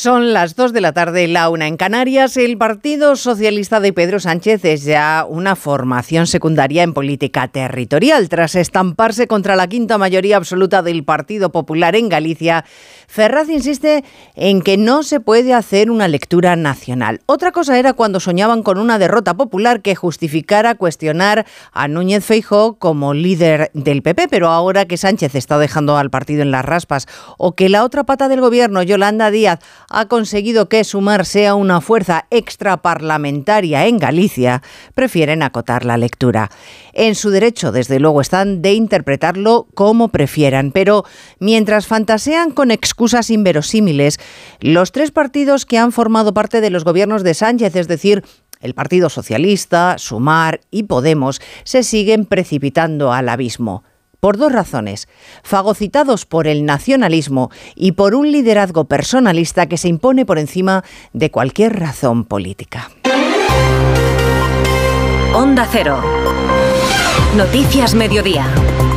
Son las 2 de la tarde, la una en Canarias. El Partido Socialista de Pedro Sánchez es ya una formación secundaria en política territorial. Tras estamparse contra la quinta mayoría absoluta del Partido Popular en Galicia, Ferraz insiste en que no se puede hacer una lectura nacional. Otra cosa era cuando soñaban con una derrota popular que justificara cuestionar a Núñez Feijó como líder del PP, pero ahora que Sánchez está dejando al partido en las raspas o que la otra pata del gobierno, Yolanda Díaz, ha conseguido que Sumar sea una fuerza extraparlamentaria en Galicia, prefieren acotar la lectura. En su derecho, desde luego, están de interpretarlo como prefieran, pero mientras fantasean con excusas inverosímiles, los tres partidos que han formado parte de los gobiernos de Sánchez, es decir, el Partido Socialista, Sumar y Podemos, se siguen precipitando al abismo por dos razones, fagocitados por el nacionalismo y por un liderazgo personalista que se impone por encima de cualquier razón política. Onda Cero. Noticias Mediodía.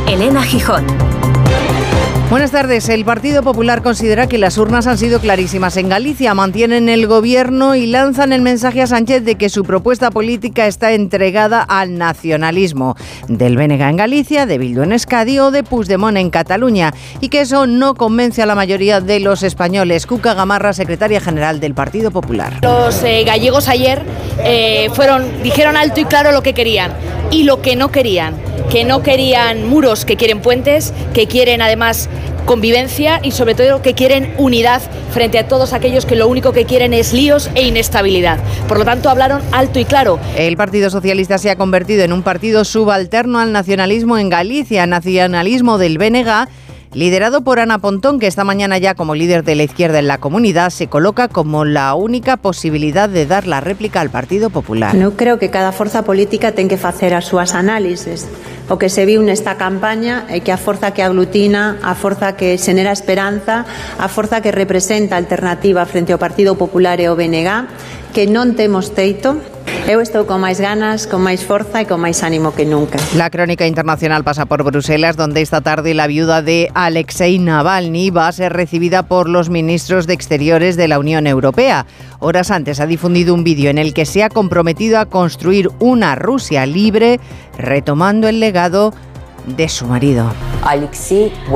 Elena Gijón. Buenas tardes. El Partido Popular considera que las urnas han sido clarísimas en Galicia, mantienen el gobierno y lanzan el mensaje a Sánchez de que su propuesta política está entregada al nacionalismo del Bénega en Galicia, de Bildu en Escadi o de Puigdemont en Cataluña y que eso no convence a la mayoría de los españoles. Cuca Gamarra, secretaria general del Partido Popular. Los eh, gallegos ayer eh, fueron dijeron alto y claro lo que querían y lo que no querían, que no querían muros, que quieren puentes, que quieren además convivencia y sobre todo que quieren unidad frente a todos aquellos que lo único que quieren es líos e inestabilidad. Por lo tanto, hablaron alto y claro. El Partido Socialista se ha convertido en un partido subalterno al nacionalismo en Galicia, nacionalismo del BNG liderado por Ana Pontón, que esta mañana ya como líder de la izquierda en la comunidad se coloca como la única posibilidad de dar la réplica al Partido Popular. No creo que cada fuerza política tenga que hacer a sus análisis o que se viu nesta campaña é que a forza que aglutina, a forza que xenera esperanza, a forza que representa alternativa frente ao Partido Popular e ao BNG, que non temos teito, Eu estou con máis ganas, con máis forza e con máis ánimo que nunca. La crónica internacional pasa por Bruselas, donde esta tarde la viuda de Alexei Navalny va a ser recibida por los ministros de Exteriores de la Unión Europea. Horas antes ha difundido un vídeo en el que se ha comprometido a construir una Rusia libre, retomando el legado de su marido.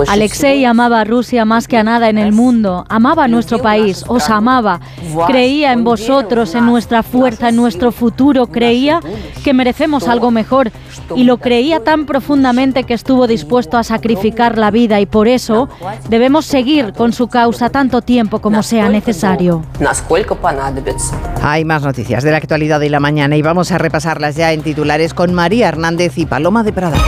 Alexei amaba a Rusia más que a nada en el mundo, amaba a nuestro país, os amaba, creía en vosotros, en nuestra fuerza, en nuestro futuro, creía que merecemos algo mejor y lo creía tan profundamente que estuvo dispuesto a sacrificar la vida y por eso debemos seguir con su causa tanto tiempo como sea necesario. Hay más noticias de la actualidad de la mañana y vamos a repasarlas ya en titulares con María Hernández y Paloma de Prada.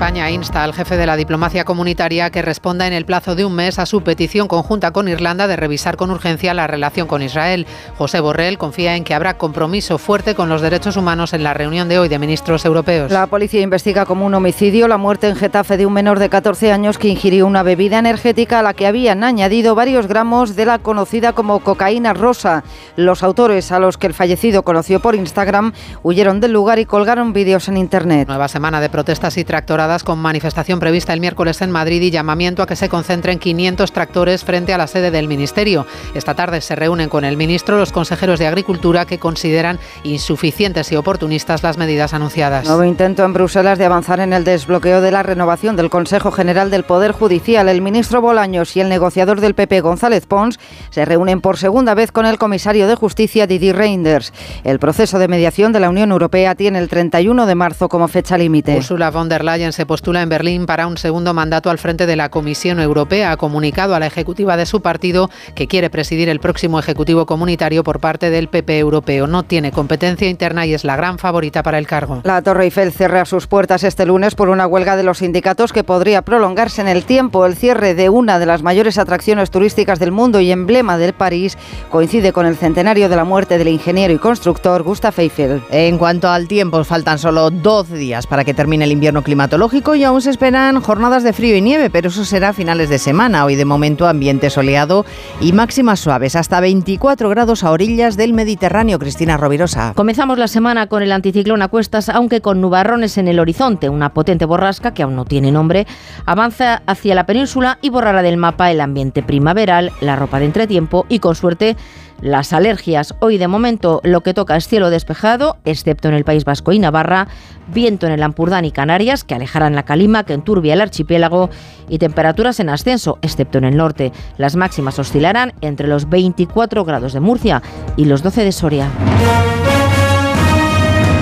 España insta al jefe de la diplomacia comunitaria que responda en el plazo de un mes a su petición conjunta con Irlanda de revisar con urgencia la relación con Israel. José Borrell confía en que habrá compromiso fuerte con los derechos humanos en la reunión de hoy de ministros europeos. La policía investiga como un homicidio la muerte en Getafe de un menor de 14 años que ingirió una bebida energética a la que habían añadido varios gramos de la conocida como cocaína rosa. Los autores, a los que el fallecido conoció por Instagram, huyeron del lugar y colgaron vídeos en Internet. Nueva semana de protestas y tractoradas con manifestación prevista el miércoles en Madrid y llamamiento a que se concentren 500 tractores frente a la sede del Ministerio. Esta tarde se reúnen con el ministro los consejeros de Agricultura que consideran insuficientes y oportunistas las medidas anunciadas. Nuevo intento en Bruselas de avanzar en el desbloqueo de la renovación del Consejo General del Poder Judicial. El ministro Bolaños y el negociador del PP González Pons se reúnen por segunda vez con el comisario de Justicia Didier Reinders. El proceso de mediación de la Unión Europea tiene el 31 de marzo como fecha límite. Ursula von der Leyen se postula en Berlín para un segundo mandato al frente de la Comisión Europea. Ha comunicado a la ejecutiva de su partido que quiere presidir el próximo Ejecutivo Comunitario por parte del PP Europeo. No tiene competencia interna y es la gran favorita para el cargo. La Torre Eiffel cierra sus puertas este lunes por una huelga de los sindicatos que podría prolongarse en el tiempo. El cierre de una de las mayores atracciones turísticas del mundo y emblema del París coincide con el centenario de la muerte del ingeniero y constructor Gustav Eiffel. En cuanto al tiempo, faltan solo 12 días para que termine el invierno climatológico y aún se esperan jornadas de frío y nieve, pero eso será a finales de semana. Hoy de momento ambiente soleado y máximas suaves, hasta 24 grados a orillas del Mediterráneo. Cristina Rovirosa. Comenzamos la semana con el anticiclón a cuestas, aunque con nubarrones en el horizonte. Una potente borrasca, que aún no tiene nombre, avanza hacia la península y borrará del mapa el ambiente primaveral, la ropa de entretiempo y con suerte las alergias. Hoy de momento lo que toca es cielo despejado, excepto en el País Vasco y Navarra, viento en el Ampurdán y Canarias, que alejarán la calima que enturbia el archipiélago, y temperaturas en ascenso, excepto en el norte. Las máximas oscilarán entre los 24 grados de Murcia y los 12 de Soria.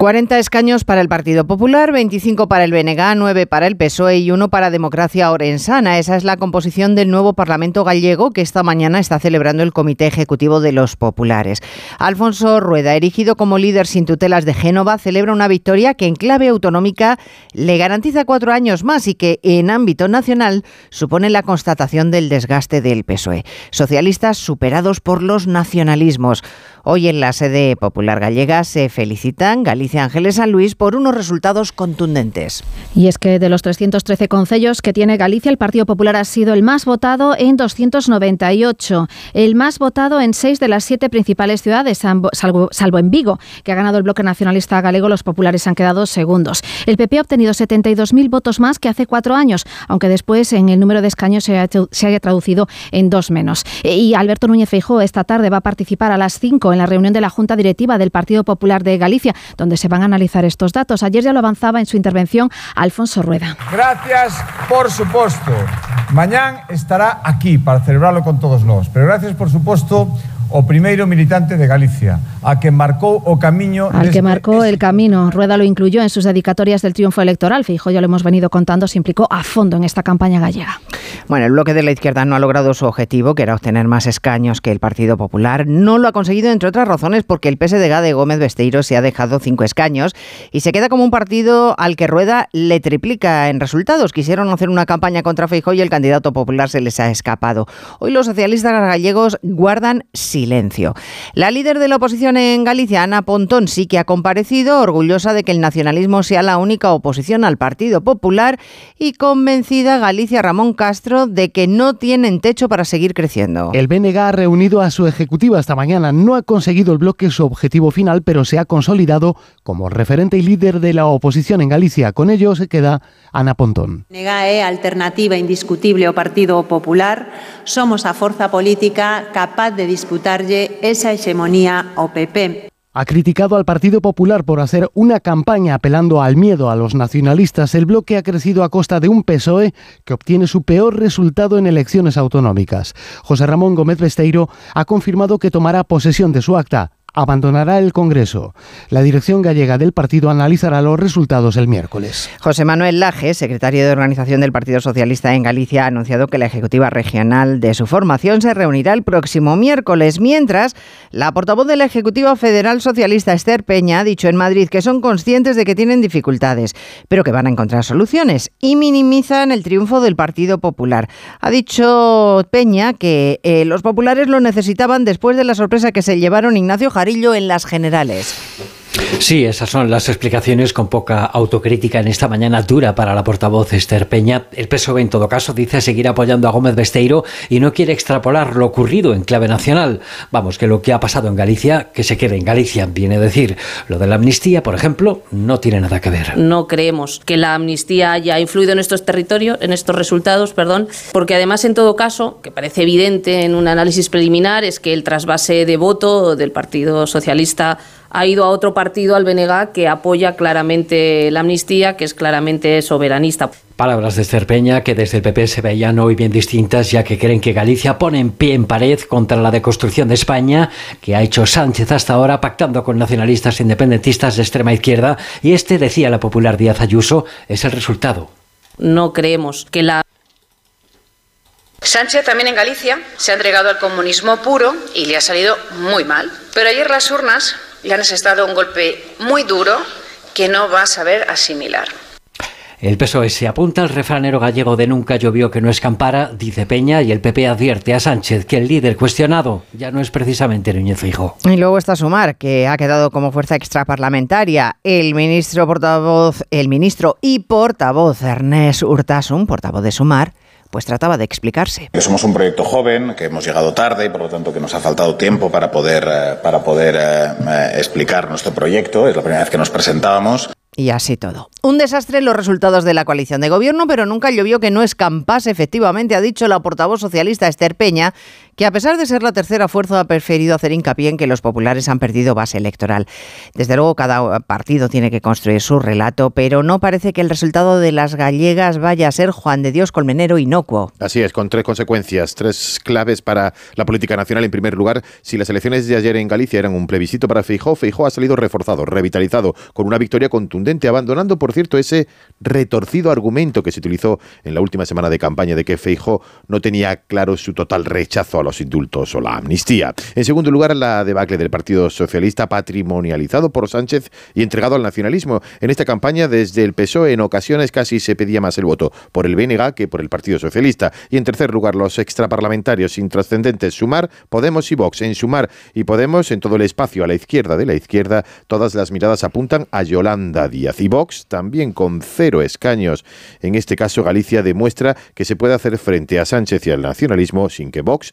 40 escaños para el Partido Popular, 25 para el BNG, 9 para el PSOE y 1 para Democracia Orensana. Esa es la composición del nuevo Parlamento gallego que esta mañana está celebrando el Comité Ejecutivo de los Populares. Alfonso Rueda, erigido como líder sin tutelas de Génova, celebra una victoria que en clave autonómica le garantiza cuatro años más y que en ámbito nacional supone la constatación del desgaste del PSOE. Socialistas superados por los nacionalismos. Hoy en la sede popular gallega se felicitan Galicia Ángeles San Luis por unos resultados contundentes. Y es que de los 313 concellos que tiene Galicia, el Partido Popular ha sido el más votado en 298, el más votado en seis de las siete principales ciudades, salvo, en Vigo, que ha ganado el bloque nacionalista galego, los populares han quedado segundos. El PP ha obtenido 72.000 votos más que hace cuatro años, aunque después en el número de escaños se, haya traducido en dos menos. Y Alberto Núñez Feijóo esta tarde va a participar a las 5 en la reunión de la Junta Directiva del Partido Popular de Galicia, donde se van a analizar estos datos. Ayer ya lo avanzaba en su intervención Alfonso Rueda. Gracias, por supuesto. Mañana estará aquí para celebrarlo con todos nosotros. Pero gracias, por supuesto, o primeiro militante de Galicia, a que marcó o camino... Al que marcó el camino. Rueda lo incluyó en sus dedicatorias del triunfo electoral. Fijo, ya lo hemos venido contando, se implicó a fondo en esta campaña gallega. Bueno, el bloque de la izquierda no ha logrado su objetivo, que era obtener más escaños que el Partido Popular. No lo ha conseguido, entre otras razones, porque el PSDG de Gómez Besteiro se ha dejado cinco escaños y se queda como un partido al que Rueda le triplica en resultados. Quisieron hacer una campaña contra Feijóo y el candidato popular se les ha escapado. Hoy los socialistas gallegos guardan silencio. La líder de la oposición en Galicia, Ana Pontón, sí que ha comparecido, orgullosa de que el nacionalismo sea la única oposición al Partido Popular y convencida Galicia Ramón Castro de que no tienen techo para seguir creciendo. El BNG ha reunido a su ejecutiva esta mañana. No ha conseguido el bloque su objetivo final, pero se ha consolidado como referente y líder de la oposición en Galicia. Con ello se queda Ana Pontón. É alternativa indiscutible ao Partido Popular. Somos a forza política capaz de esa hegemonía. Ha criticado al Partido Popular por hacer una campaña apelando al miedo a los nacionalistas. El bloque ha crecido a costa de un PSOE que obtiene su peor resultado en elecciones autonómicas. José Ramón Gómez Besteiro ha confirmado que tomará posesión de su acta abandonará el Congreso. La dirección gallega del partido analizará los resultados el miércoles. José Manuel Laje, secretario de organización del Partido Socialista en Galicia, ha anunciado que la ejecutiva regional de su formación se reunirá el próximo miércoles, mientras la portavoz de la Ejecutiva Federal Socialista, Esther Peña, ha dicho en Madrid que son conscientes de que tienen dificultades, pero que van a encontrar soluciones y minimizan el triunfo del Partido Popular. Ha dicho Peña que eh, los populares lo necesitaban después de la sorpresa que se llevaron Ignacio en las generales. Sí, esas son las explicaciones con poca autocrítica en esta mañana dura para la portavoz Esther Peña. El PSOE, en todo caso, dice seguir apoyando a Gómez Besteiro y no quiere extrapolar lo ocurrido en clave nacional. Vamos, que lo que ha pasado en Galicia, que se quede en Galicia, viene a decir. Lo de la amnistía, por ejemplo, no tiene nada que ver. No creemos que la amnistía haya influido en estos territorios, en estos resultados, perdón, porque además, en todo caso, que parece evidente en un análisis preliminar, es que el trasvase de voto del Partido Socialista ha ido a otro partido, al BNG, que apoya claramente la amnistía, que es claramente soberanista. Palabras de Cerpeña que desde el PP se veían hoy bien distintas, ya que creen que Galicia pone en pie en pared contra la deconstrucción de España, que ha hecho Sánchez hasta ahora pactando con nacionalistas independentistas de extrema izquierda, y este, decía la popular Díaz Ayuso, es el resultado. No creemos que la Sánchez también en Galicia se ha entregado al comunismo puro y le ha salido muy mal. Pero ayer las urnas le han asestado un golpe muy duro que no va a saber asimilar. El PSOE se apunta al refranero gallego de nunca llovió que no escampara, dice Peña, y el PP advierte a Sánchez que el líder cuestionado ya no es precisamente Núñez Fijo. Y luego está Sumar, que ha quedado como fuerza extraparlamentaria. El ministro portavoz, el ministro y portavoz Ernest Urtasun, portavoz de Sumar, pues trataba de explicarse. somos un proyecto joven, que hemos llegado tarde y por lo tanto que nos ha faltado tiempo para poder, eh, para poder eh, eh, explicar nuestro proyecto. Es la primera vez que nos presentábamos. Y así todo. Un desastre los resultados de la coalición de gobierno, pero nunca llovió que no escampase, efectivamente, ha dicho la portavoz socialista Esther Peña, que a pesar de ser la tercera fuerza ha preferido hacer hincapié en que los populares han perdido base electoral. Desde luego cada partido tiene que construir su relato, pero no parece que el resultado de las gallegas vaya a ser Juan de Dios Colmenero inocuo. Así es, con tres consecuencias, tres claves para la política nacional. En primer lugar, si las elecciones de ayer en Galicia eran un plebiscito para Feijó, Feijó ha salido reforzado, revitalizado, con una victoria contundente, abandonando, por cierto, ese retorcido argumento que se utilizó en la última semana de campaña de que Feijó no tenía claro su total rechazo a los indultos o la amnistía. En segundo lugar, la debacle del Partido Socialista patrimonializado por Sánchez y entregado al nacionalismo. En esta campaña, desde el PSOE, en ocasiones casi se pedía más el voto por el BNG que por el Partido Socialista. Y en tercer lugar, los extraparlamentarios intrascendentes Sumar, Podemos y Vox. En Sumar y Podemos, en todo el espacio a la izquierda de la izquierda, todas las miradas apuntan a Yolanda Díaz. Y Vox, también con cero escaños. En este caso, Galicia demuestra que se puede hacer frente a Sánchez y al nacionalismo sin que Vox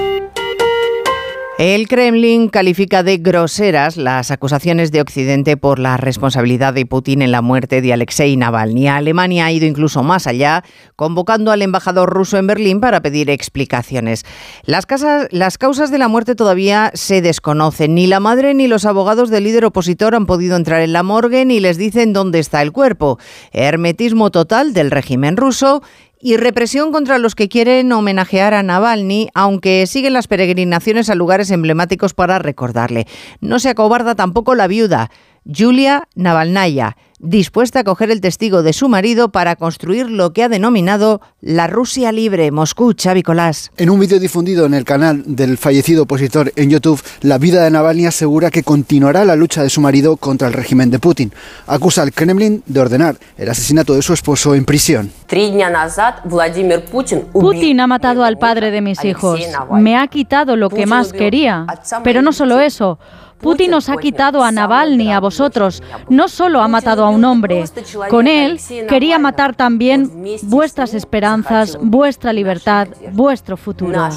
El Kremlin califica de groseras las acusaciones de Occidente por la responsabilidad de Putin en la muerte de Alexei Navalny. Alemania ha ido incluso más allá, convocando al embajador ruso en Berlín para pedir explicaciones. Las, causas de la muerte todavía se desconocen. Ni la madre ni los abogados del líder opositor han podido entrar en la morgue ni les dicen dónde está el cuerpo. Hermetismo total del régimen ruso y represión contra los que quieren homenajear a Navalny, aunque siguen las peregrinaciones a lugares emblemáticos para recordarle. No se acobarda tampoco la viuda, Julia Navalnaya, dispuesta a coger el testigo de su marido para construir lo que ha denominado la Rusia libre. Moscú, Xavi Colás. En un vídeo difundido en el canal del fallecido opositor en YouTube, la vida de Navalny asegura que continuará la lucha de su marido contra el régimen de Putin. Acusa al Kremlin de ordenar el asesinato de su esposo en prisión. Putin ha matado al padre de mis hijos. Me ha quitado lo que más quería. Pero no solo eso Putin nos ha quitado a Navalny, a vosotros. No solo ha matado a un hombre, con él quería matar también vuestras esperanzas, vuestra libertad, vuestro futuro.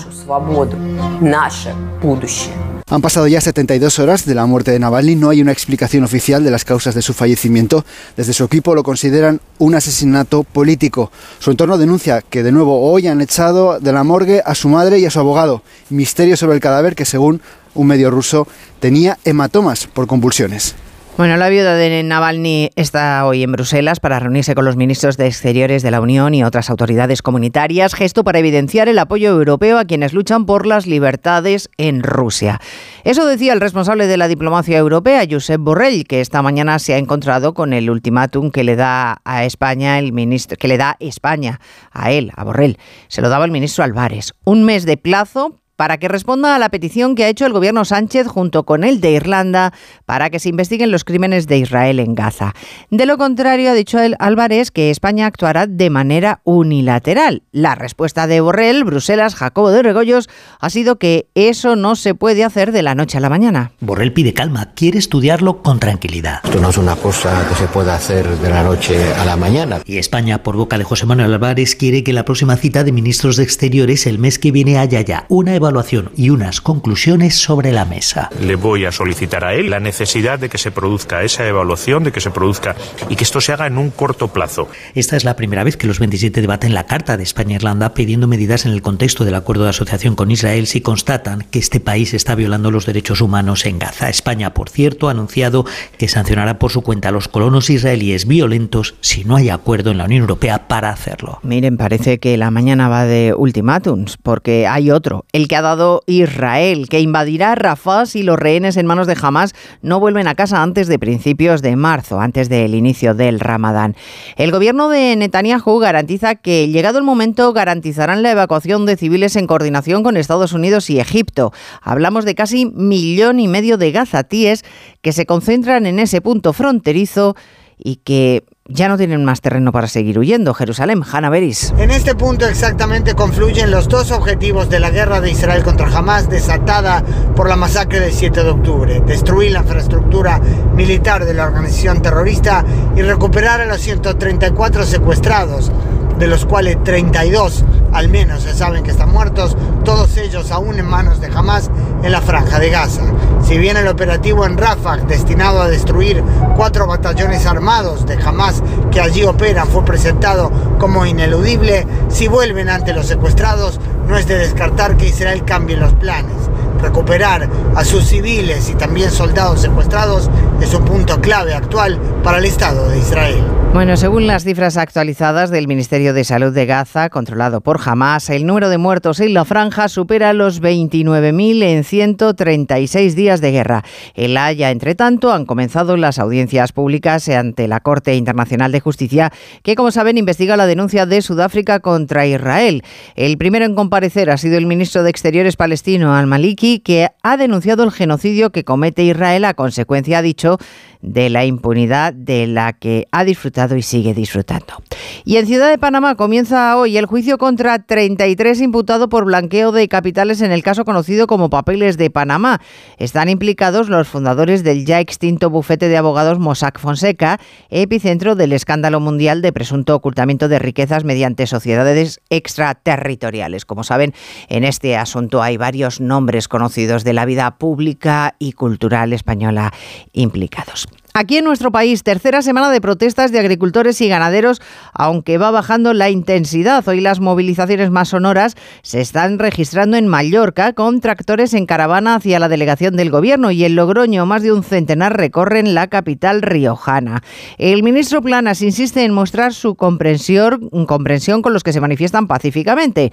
Han pasado ya 72 horas de la muerte de Navalny. No hay una explicación oficial de las causas de su fallecimiento. Desde su equipo lo consideran un asesinato político. Su entorno denuncia que de nuevo hoy han echado de la morgue a su madre y a su abogado. Misterio sobre el cadáver que según un medio ruso tenía hematomas por convulsiones. Bueno, la viuda de Navalny está hoy en Bruselas para reunirse con los ministros de Exteriores de la Unión y otras autoridades comunitarias, gesto para evidenciar el apoyo europeo a quienes luchan por las libertades en Rusia. Eso decía el responsable de la diplomacia europea, Josep Borrell, que esta mañana se ha encontrado con el ultimátum que le da a España el ministro, que le da España a él, a Borrell. Se lo daba el ministro Álvarez. Un mes de plazo para que responda a la petición que ha hecho el gobierno Sánchez junto con el de Irlanda para que se investiguen los crímenes de Israel en Gaza. De lo contrario, ha dicho el Álvarez que España actuará de manera unilateral. La respuesta de Borrell, Bruselas, Jacobo de Regoyos, ha sido que eso no se puede hacer de la noche a la mañana. Borrell pide calma, quiere estudiarlo con tranquilidad. Esto no es una cosa que se pueda hacer de la noche a la mañana. Y España, por boca de José Manuel Álvarez, quiere que la próxima cita de ministros de Exteriores el mes que viene haya ya una evaluación y unas conclusiones sobre la mesa. Le voy a solicitar a él la necesidad de que se produzca esa evaluación, de que se produzca y que esto se haga en un corto plazo. Esta es la primera vez que los 27 debaten la carta de España-Irlanda pidiendo medidas en el contexto del acuerdo de asociación con Israel si constatan que este país está violando los derechos humanos en Gaza. España, por cierto, ha anunciado que sancionará por su cuenta a los colonos israelíes violentos si no hay acuerdo en la Unión Europea para hacerlo. Miren, parece que la mañana va de ultimátums, porque hay otro, el que ha dado Israel, que invadirá Rafah si los rehenes en manos de Hamas no vuelven a casa antes de principios de marzo, antes del inicio del Ramadán. El gobierno de Netanyahu garantiza que, llegado el momento, garantizarán la evacuación de civiles en coordinación con Estados Unidos y Egipto. Hablamos de casi millón y medio de gazatíes que se concentran en ese punto fronterizo y que ya no tienen más terreno para seguir huyendo. Jerusalén, Hanna Beris. En este punto exactamente confluyen los dos objetivos de la guerra de Israel contra Hamas desatada por la masacre del 7 de octubre. Destruir la infraestructura militar de la organización terrorista y recuperar a los 134 secuestrados de los cuales 32 al menos se saben que están muertos, todos ellos aún en manos de Hamas en la franja de Gaza. Si bien el operativo en Rafah, destinado a destruir cuatro batallones armados de Hamas que allí operan, fue presentado como ineludible, si vuelven ante los secuestrados, no es de descartar que Israel cambie los planes. Recuperar a sus civiles y también soldados secuestrados es un punto clave actual para el Estado de Israel. Bueno, según las cifras actualizadas del Ministerio de Salud de Gaza, controlado por Hamas, el número de muertos en la franja supera los 29.000 en 136 días de guerra. En Haya, entre tanto, han comenzado las audiencias públicas ante la Corte Internacional de Justicia, que, como saben, investiga la denuncia de Sudáfrica contra Israel. El primero en comparecer ha sido el ministro de Exteriores palestino, Al-Maliki, que ha denunciado el genocidio que comete Israel. A consecuencia, ha dicho, de la impunidad de la que ha disfrutado y sigue disfrutando. Y en Ciudad de Panamá comienza hoy el juicio contra 33 imputados por blanqueo de capitales en el caso conocido como Papeles de Panamá. Están implicados los fundadores del ya extinto bufete de abogados Mossack Fonseca, epicentro del escándalo mundial de presunto ocultamiento de riquezas mediante sociedades extraterritoriales. Como saben, en este asunto hay varios nombres conocidos de la vida pública y cultural española implicados. Aquí en nuestro país, tercera semana de protestas de agricultores y ganaderos, aunque va bajando la intensidad. Hoy las movilizaciones más sonoras se están registrando en Mallorca con tractores en caravana hacia la delegación del gobierno y en Logroño más de un centenar recorren la capital riojana. El ministro Planas insiste en mostrar su comprensión, comprensión con los que se manifiestan pacíficamente,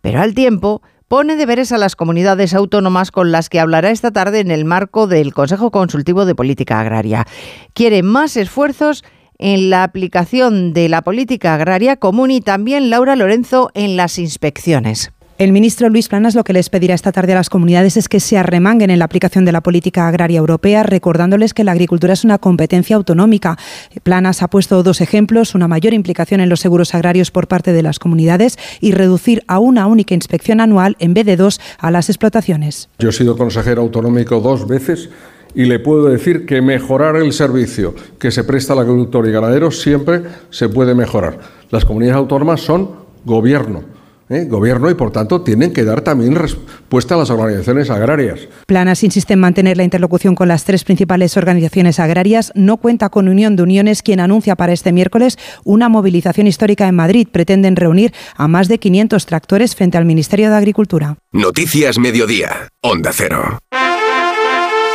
pero al tiempo pone deberes a las comunidades autónomas con las que hablará esta tarde en el marco del Consejo Consultivo de Política Agraria. Quiere más esfuerzos en la aplicación de la política agraria común y también Laura Lorenzo en las inspecciones. El ministro Luis Planas lo que les pedirá esta tarde a las comunidades es que se arremanguen en la aplicación de la política agraria europea, recordándoles que la agricultura es una competencia autonómica. Planas ha puesto dos ejemplos, una mayor implicación en los seguros agrarios por parte de las comunidades y reducir a una única inspección anual en vez de dos a las explotaciones. Yo he sido consejero autonómico dos veces y le puedo decir que mejorar el servicio que se presta al agricultor y ganadero siempre se puede mejorar. Las comunidades autónomas son gobierno. ¿Eh? gobierno y por tanto tienen que dar también respuesta a las organizaciones agrarias. Planas insiste en mantener la interlocución con las tres principales organizaciones agrarias. No cuenta con Unión de Uniones, quien anuncia para este miércoles una movilización histórica en Madrid. Pretenden reunir a más de 500 tractores frente al Ministerio de Agricultura. Noticias Mediodía, Onda Cero.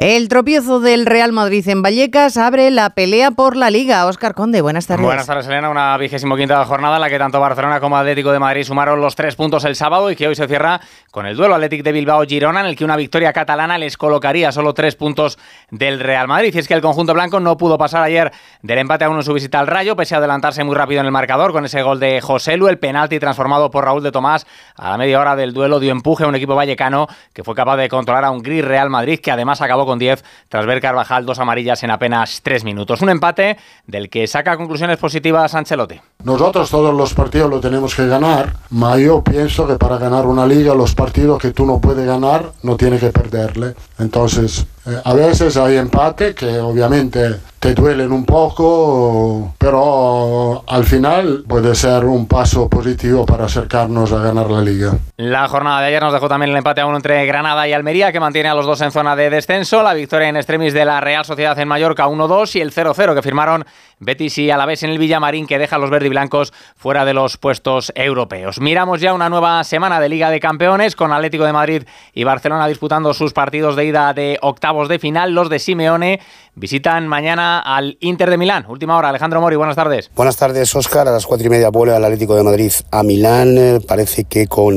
El tropiezo del Real Madrid en Vallecas abre la pelea por la Liga. Óscar Conde, buenas tardes. Buenas tardes, Elena. Una vigésimo quinta jornada en la que tanto Barcelona como Atlético de Madrid sumaron los tres puntos el sábado y que hoy se cierra con el duelo Atlético de Bilbao-Girona, en el que una victoria catalana les colocaría solo tres puntos del Real Madrid. Y es que el conjunto blanco no pudo pasar ayer del empate a uno en su visita al Rayo, pese a adelantarse muy rápido en el marcador con ese gol de José Lu, el penalti transformado por Raúl de Tomás a la media hora del duelo dio empuje a un equipo vallecano que fue capaz de controlar a un gris Real Madrid que además acabó con 10 tras ver Carvajal dos amarillas en apenas tres minutos. Un empate del que saca conclusiones positivas Ancelotti. Nosotros todos los partidos lo tenemos que ganar, pero yo pienso que para ganar una liga los partidos que tú no puedes ganar no tienes que perderle. Entonces, eh, a veces hay empate que obviamente te duelen un poco, pero al final puede ser un paso positivo para acercarnos a ganar la liga. La jornada de ayer nos dejó también el empate a uno entre Granada y Almería, que mantiene a los dos en zona de descenso, la victoria en extremis de la Real Sociedad en Mallorca 1-2 y el 0-0 que firmaron Betis y Alavés en el Villamarín, que deja a los verdiblancos fuera de los puestos europeos. Miramos ya una nueva semana de Liga de Campeones, con Atlético de Madrid y Barcelona disputando sus partidos de ida de octavos de final. Los de Simeone visitan mañana al Inter de Milán. Última hora, Alejandro Mori, buenas tardes. Buenas tardes, Óscar. A las cuatro y media vuelve al Atlético de Madrid a Milán. Eh, parece que con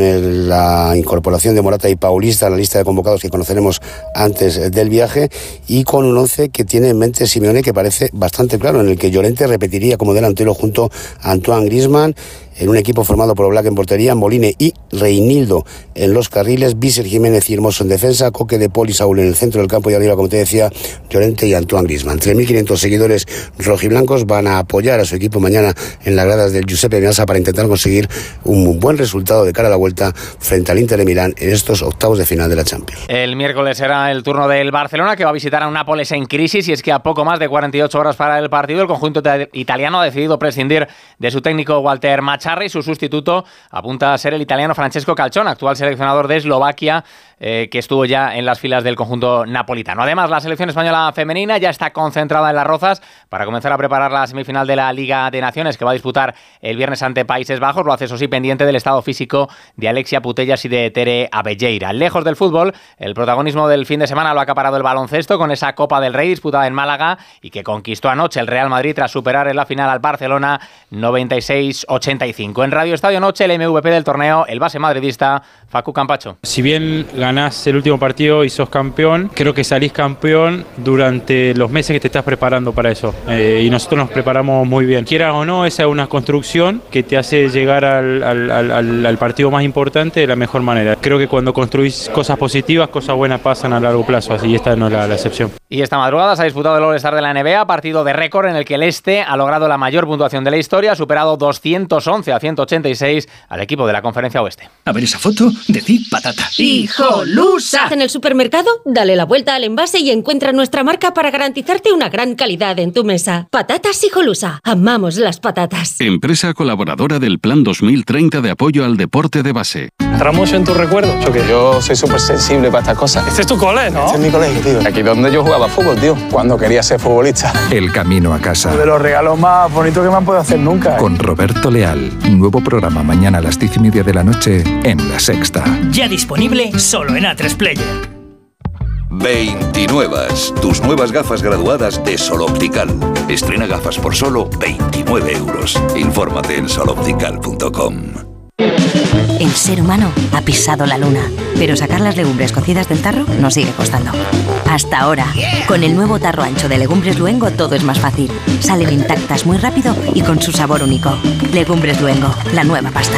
la incorporación de Morata y Paulista a la lista de convocados que conoceremos antes del viaje y con un once que tiene en mente Simeone que parece bastante claro, en el que Llorente repetiría como delantero junto a Antoine Grisman en un equipo formado por Black en portería, Moline y Reinildo en los carriles, Vícer Jiménez y Hermoso en defensa, Coque de Poli Saúl en el centro del campo y arriba, como te decía, Llorente y Antoine Griezmann. 3.500 seguidores rojiblancos van a apoyar a su equipo mañana en las gradas del Giuseppe Meazza para intentar conseguir un buen resultado de cara a la vuelta frente al Inter de Milán en estos octavos de final de la Champions. El miércoles será el turno del Barcelona que va a visitar a un Nápoles en crisis y es que a poco más de 48 horas para el partido el conjunto italiano ha decidido prescindir de su técnico Walter Mach y su sustituto apunta a ser el italiano Francesco Calchón, actual seleccionador de Eslovaquia, eh, que estuvo ya en las filas del conjunto napolitano. Además, la selección española femenina ya está concentrada en las Rozas para comenzar a preparar la semifinal de la Liga de Naciones que va a disputar el viernes ante Países Bajos. Lo hace, eso sí, pendiente del estado físico de Alexia Putellas y de Tere Abelleira. Lejos del fútbol, el protagonismo del fin de semana lo ha acaparado el baloncesto con esa Copa del Rey disputada en Málaga y que conquistó anoche el Real Madrid tras superar en la final al Barcelona 96-85. En Radio Estadio Noche, el MVP del torneo, el base madridista Facu Campacho. Si bien ganás el último partido y sos campeón, creo que salís campeón durante los meses que te estás preparando para eso. Eh, y nosotros nos preparamos muy bien. Quieras o no, esa es una construcción que te hace llegar al, al, partido más importante de la mejor manera. Creo que cuando construís cosas positivas, cosas buenas pasan a largo plazo, así esta no es la, la excepción. Y esta madrugada se ha disputado el All-Star de la NBA, partido de récord en el que el Este ha logrado la mayor puntuación de la historia, ha superado 211 111 a 186 al equipo de la Conferencia Oeste. A ver esa foto, decir patata. ¡Hijolusa! En el supermercado, dale la vuelta al envase y encuentra nuestra marca para garantizarte una gran calidad en tu mesa. Patatas Hijolusa. Amamos las patatas. Empresa colaboradora del Plan 2030 de apoyo al deporte de base. ¿Entramos en tus recuerdos? Yo, que yo soy súper sensible para estas cosas. Este es tu cole, ¿no? Este es mi colegio, tío. Aquí donde yo jugaba fútbol, tío. Cuando quería ser futbolista. El camino a casa. De los regalos más bonitos que me han podido hacer nunca. ¿eh? Con Roberto Leal. Nuevo programa mañana a las diez y media de la noche en La Sexta. Ya disponible solo en A3 Player. 29. Tus nuevas gafas graduadas de Sol Optical. Estrena gafas por solo 29 euros. Infórmate en soloptical.com. El ser humano ha pisado la luna, pero sacar las legumbres cocidas del tarro nos sigue costando. Hasta ahora, con el nuevo tarro ancho de Legumbres Luengo todo es más fácil. Salen intactas muy rápido y con su sabor único. Legumbres Luengo, la nueva pasta.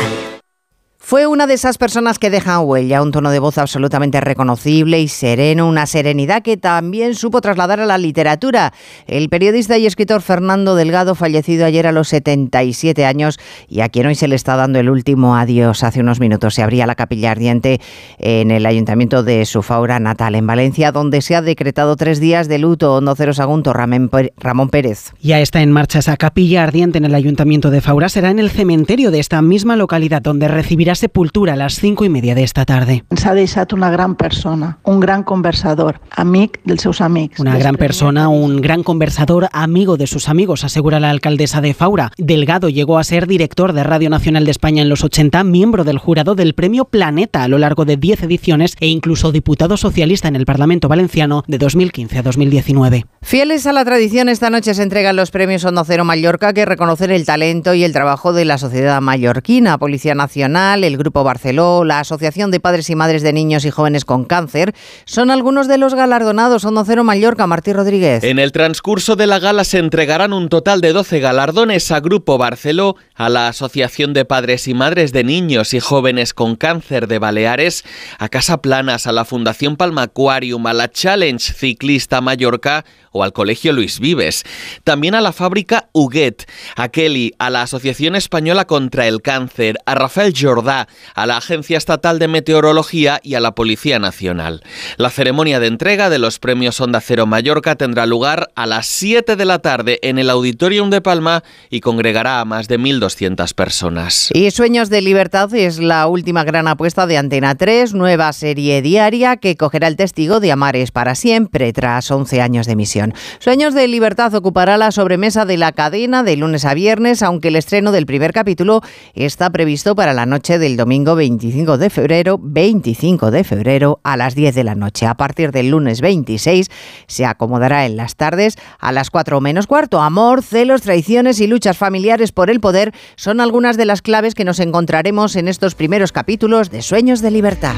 Fue una de esas personas que dejan huella, un tono de voz absolutamente reconocible y sereno, una serenidad que también supo trasladar a la literatura. El periodista y escritor Fernando Delgado, fallecido ayer a los 77 años y a quien hoy se le está dando el último adiós. Hace unos minutos se abría la capilla ardiente en el ayuntamiento de su faura natal, en Valencia, donde se ha decretado tres días de luto. No Cero Sagunto, Ramón Pérez. Ya está en marcha esa capilla ardiente en el ayuntamiento de Faura. Será en el cementerio de esta misma localidad donde recibirá sepultura a las cinco y media de esta tarde. S'ha deixat una gran persona, un gran conversador, amic dels seus amics. Una gran persona, un gran conversador, amigo de sus amigos, asegura la alcaldesa de Faura. Delgado llegó a ser director de Radio Nacional de España en los 80, miembro del jurado del Premio Planeta a lo largo de 10 ediciones e incluso diputado socialista en el Parlamento Valenciano de 2015 a 2019. Fieles a la tradición, esta noche se entregan los premios Hondo Cero Mallorca que reconocen el talento y el trabajo de la sociedad mallorquina, Policía Nacional, el Grupo Barceló, la Asociación de Padres y Madres de Niños y Jóvenes con Cáncer, son algunos de los galardonados Hondo Cero Mallorca, Martí Rodríguez. En el transcurso de la gala se entregarán un total de 12 galardones a Grupo Barceló, a la Asociación de Padres y Madres de Niños y Jóvenes con Cáncer de Baleares, a Casa Planas, a la Fundación Palma Aquarium, a la Challenge Ciclista Mallorca o al Colegio Luis Vives. También a la fábrica Huguet, a Kelly, a la Asociación Española contra el Cáncer, a Rafael Jordá, a la Agencia Estatal de Meteorología y a la Policía Nacional. La ceremonia de entrega de los premios Onda Cero Mallorca tendrá lugar a las 7 de la tarde en el Auditorium de Palma y congregará a más de 1.200 personas. Y Sueños de Libertad es la última gran apuesta de Antena 3, nueva serie diaria que cogerá el testigo de Amares para siempre tras 11 años de emisión. Sueños de Libertad ocupará la sobremesa de la cadena de lunes a viernes, aunque el estreno del primer capítulo está previsto para la noche del domingo 25 de febrero, 25 de febrero a las 10 de la noche. A partir del lunes 26 se acomodará en las tardes a las 4 menos cuarto. Amor, celos, traiciones y luchas familiares por el poder son algunas de las claves que nos encontraremos en estos primeros capítulos de Sueños de Libertad.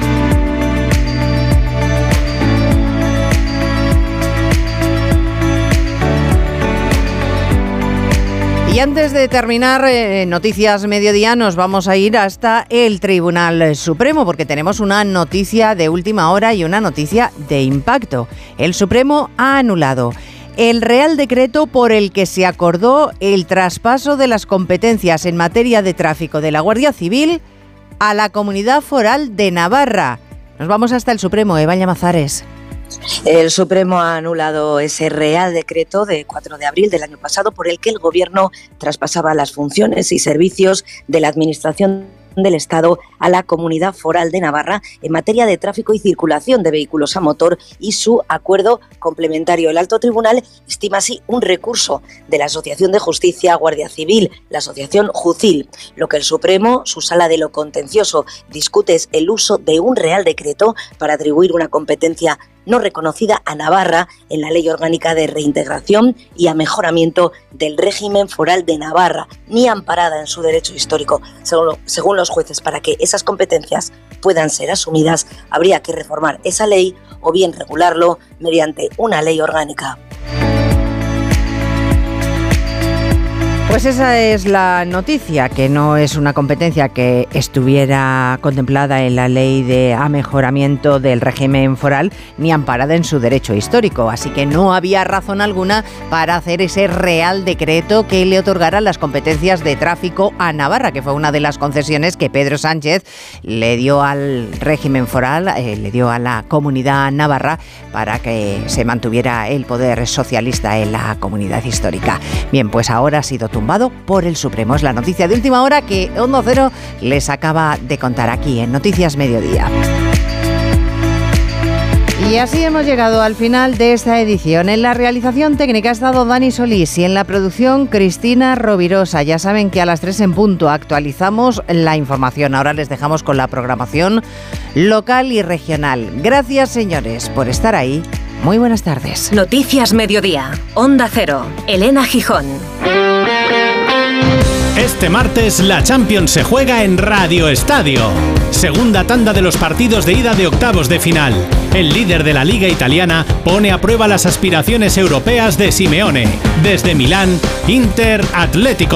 Y antes de terminar eh, Noticias Mediodía, nos vamos a ir hasta el Tribunal Supremo, porque tenemos una noticia de última hora y una noticia de impacto. El Supremo ha anulado el Real Decreto por el que se acordó el traspaso de las competencias en materia de tráfico de la Guardia Civil a la Comunidad Foral de Navarra. Nos vamos hasta el Supremo, Eva Llamazares. El Supremo ha anulado ese Real Decreto de 4 de abril del año pasado por el que el Gobierno traspasaba las funciones y servicios de la Administración del Estado a la Comunidad Foral de Navarra en materia de tráfico y circulación de vehículos a motor y su acuerdo complementario. El Alto Tribunal estima así un recurso de la Asociación de Justicia Guardia Civil, la Asociación Jucil. Lo que el Supremo, su sala de lo contencioso, discute es el uso de un Real Decreto para atribuir una competencia no reconocida a Navarra en la Ley Orgánica de Reintegración y a Mejoramiento del Régimen Foral de Navarra, ni amparada en su derecho histórico. Según los jueces, para que esas competencias puedan ser asumidas, habría que reformar esa ley o bien regularlo mediante una ley orgánica. Pues esa es la noticia, que no es una competencia que estuviera contemplada en la ley de amejoramiento del régimen foral ni amparada en su derecho histórico. Así que no había razón alguna para hacer ese real decreto que le otorgara las competencias de tráfico a Navarra, que fue una de las concesiones que Pedro Sánchez le dio al régimen foral, eh, le dio a la comunidad navarra para que se mantuviera el poder socialista en la comunidad histórica. Bien, pues ahora ha sido tumbado por el Supremo. Es la noticia de última hora que Hondo Cero les acaba de contar aquí en Noticias Mediodía. Y así hemos llegado al final de esta edición. En la realización técnica ha estado Dani Solís y en la producción Cristina Rovirosa. Ya saben que a las 3 en punto actualizamos la información. Ahora les dejamos con la programación local y regional. Gracias señores por estar ahí. Muy buenas tardes. Noticias Mediodía. Onda Cero. Elena Gijón. Este martes la Champions se juega en Radio Estadio. Segunda tanda de los partidos de ida de octavos de final. El líder de la liga italiana pone a prueba las aspiraciones europeas de Simeone. Desde Milán, Inter Atlético de